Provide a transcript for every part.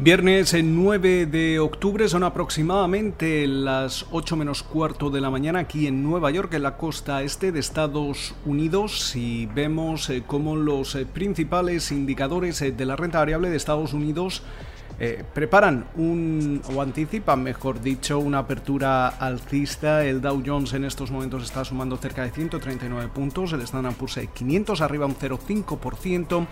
Viernes 9 de octubre son aproximadamente las 8 menos cuarto de la mañana aquí en Nueva York, en la costa este de Estados Unidos, y vemos eh, cómo los eh, principales indicadores eh, de la renta variable de Estados Unidos preparan o anticipan, mejor dicho, una apertura alcista. El Dow Jones en estos momentos está sumando cerca de 139 puntos, el Standard Poor's 500 arriba un 0,5%.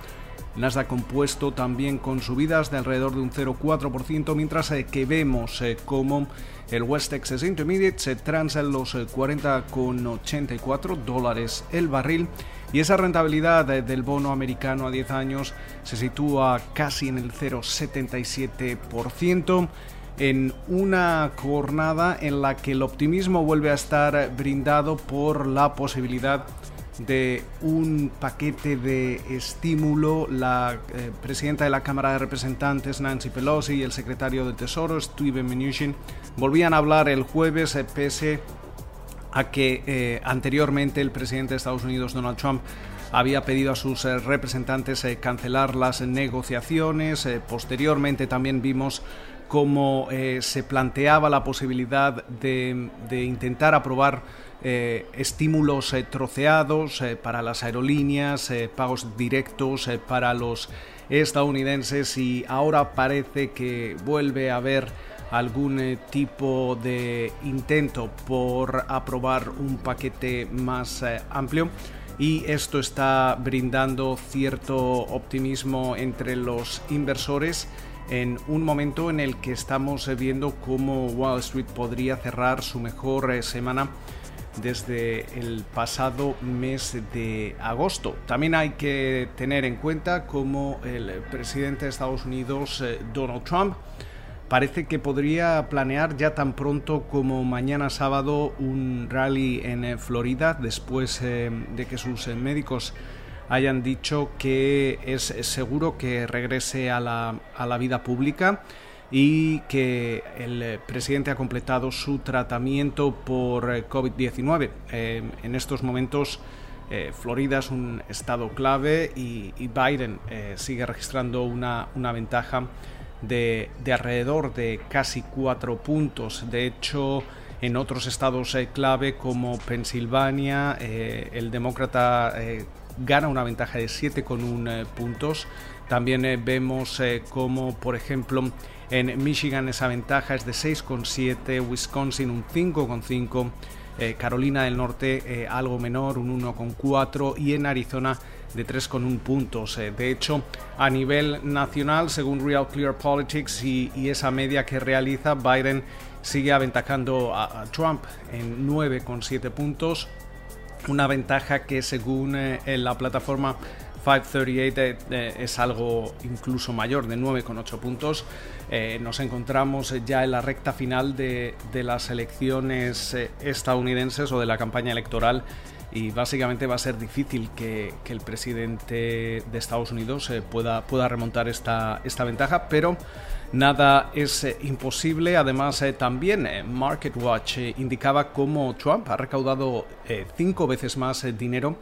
Nasdaq compuesto también con subidas de alrededor de un 0,4%, mientras eh, que vemos eh, como el West Texas Intermediate se transa en los 40,84 eh, dólares el barril. Y esa rentabilidad del bono americano a 10 años se sitúa casi en el 0,77% en una jornada en la que el optimismo vuelve a estar brindado por la posibilidad un paquete de estímulo. La eh, presidenta de la Cámara de Representantes, Nancy Pelosi, y el secretario de Tesoro, Steven Mnuchin, volvían a hablar el jueves, eh, pese a que eh, anteriormente el presidente de Estados Unidos, Donald Trump, había pedido a sus representantes cancelar las negociaciones. posteriormente también vimos cómo se planteaba la posibilidad de, intentar aprobar eh, estímulos eh, troceados eh, para las aerolíneas, pagos directos para los estadounidenses y ahora parece que vuelve a haber algún tipo de intento por aprobar un paquete más amplio y esto está brindando cierto optimismo entre los inversores en un momento en el que estamos viendo cómo Wall Street podría cerrar su mejor semana desde el pasado mes de agosto. También hay que tener en cuenta cómo el presidente de Estados Unidos, eh, Donald Trump, parece que podría planear ya tan pronto como mañana sábado un rally en eh, Florida después eh, de que sus médicos hayan dicho que es seguro que regrese a la, a la vida pública y que el eh, presidente ha completado su tratamiento por eh, COVID-19. Eh, en estos momentos Florida es un estado clave y, Biden sigue registrando una, una ventaja de, de, alrededor de casi cuatro puntos. De hecho, en otros estados clave como Pensilvania, el demócrata gana una ventaja de 7,1 puntos. También vemos como, por ejemplo, en Michigan esa ventaja es de 6,7, Wisconsin un 5,5, eh, Carolina del Norte eh, algo menor, un 1,4 y en Arizona de 3,1 puntos. Eh, de hecho, a nivel nacional, según Real Clear Politics y, esa media que realiza, Biden sigue aventajando a, Trump en 9,7 puntos. Una ventaja que según la plataforma 538 es algo incluso mayor, de 9,8 puntos. Eh, nos encontramos ya en la recta final de, las elecciones eh, estadounidenses o de la campaña electoral y básicamente va a ser difícil que, el presidente de Estados Unidos eh, pueda, pueda remontar esta, esta ventaja, pero nada es imposible. Además, también MarketWatch indicaba cómo Trump ha recaudado cinco veces más dinero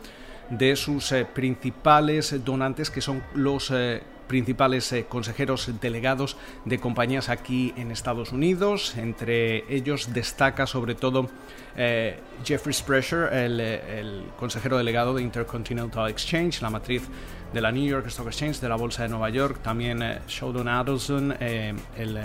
de sus principales donantes, que son los principales eh, consejeros delegados de compañías aquí en Estados Unidos. Entre ellos destaca sobre todo eh, Jeffrey Sprecher, eh, el, consejero delegado de Intercontinental Exchange, la matriz de la New York Stock Exchange, de la Bolsa de Nueva York. También Sheldon Adelson, el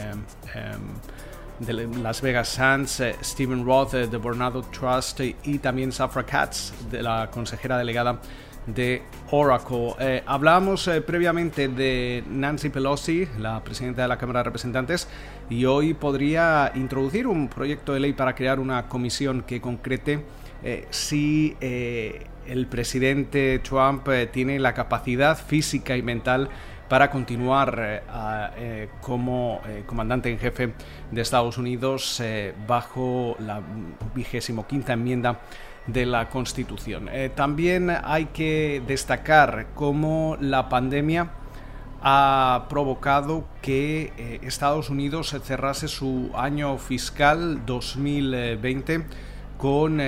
de Las Vegas Sands, Stephen Roth de Bornado Trust y también Safra Katz, de la consejera delegada de Oracle. Eh, hablábamos eh, previamente de Nancy Pelosi, la presidenta de la Cámara de Representantes, y hoy podría introducir un proyecto de ley para crear una comisión que concrete eh, si el presidente Trump tiene la capacidad física y mental para continuar como comandante en jefe de Estados Unidos bajo la vigésimo quinta enmienda de la Constitución. Eh, también hay que destacar cómo la pandemia ha provocado que eh, Estados Unidos cerrase su año fiscal 2020 con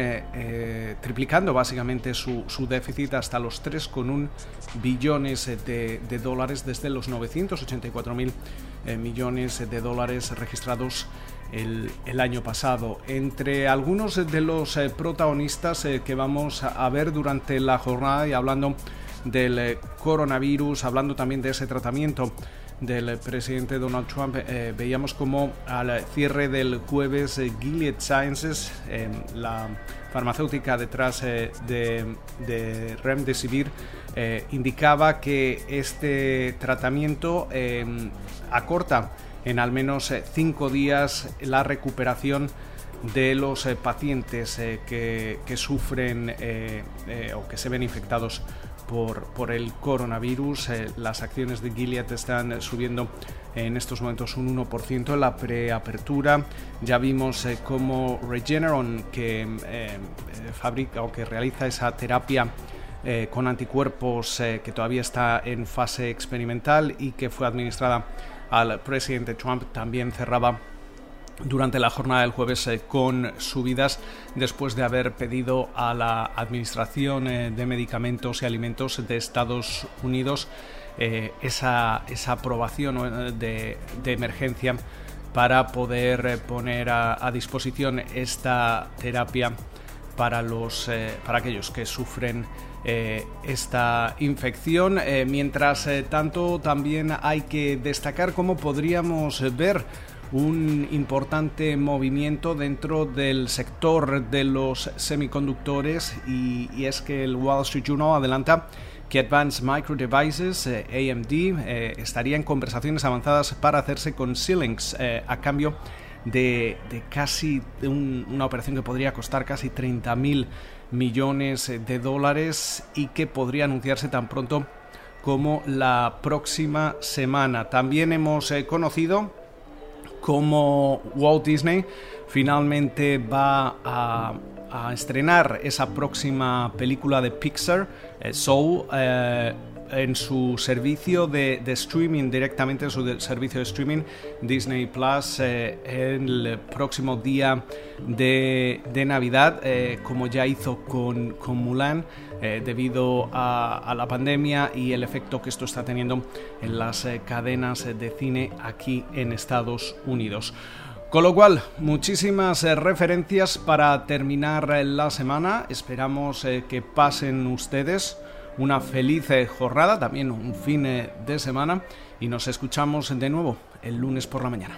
triplicando básicamente su, déficit hasta los 3,1 billones de, de, dólares desde los 984 mil millones de dólares registrados el, año pasado. Entre algunos de los eh, protagonistas eh, que vamos a, ver durante la jornada y hablando del eh, coronavirus, hablando también de ese tratamiento del presidente Donald Trump, veíamos como al cierre del jueves Gilead Sciences, la farmacéutica detrás de, de Remdesivir, indicaba que este tratamiento acorta en al menos eh, cinco días la recuperación de los eh, pacientes eh, que, sufren o que se ven infectados por, por el coronavirus. las acciones de Gilead están subiendo en estos momentos un 1% en la preapertura. Ya vimos cómo Regeneron, que fabrica o que realiza esa terapia con anticuerpos que todavía está en fase experimental y que fue administrada al presidente Trump también cerraba durante la jornada del jueves eh, con subidas después de haber pedido a la Administración eh, de Medicamentos y Alimentos de Estados Unidos eh, esa, aprobación de, emergencia para poder poner a, disposición esta terapia para, los, para aquellos que sufren esta infección. Mientras tanto, también hay que destacar cómo podríamos ver un importante movimiento dentro del sector de los semiconductores y, es que el Wall Street Journal adelanta que Advanced Micro Devices, AMD, estaría en conversaciones avanzadas para hacerse con Xilinx a cambio de, casi una operación que podría costar casi 30 mil millones de dólares y que podría anunciarse tan pronto como la próxima semana. También hemos eh, conocido cómo Walt Disney finalmente va a, estrenar esa próxima película de Pixar, eh, Soul. En su servicio de, streaming, directamente en su servicio de streaming Disney Plus, eh, el próximo día de, Navidad, eh, como ya hizo con, con Mulan, eh, debido a, la pandemia y el efecto que esto está teniendo en las cadenas de cine aquí en Estados Unidos. Con lo cual, muchísimas referencias para terminar la semana. Esperamos que pasen ustedes una feliz eh, jornada, también un fin eh, de semana y nos escuchamos de nuevo el lunes por la mañana.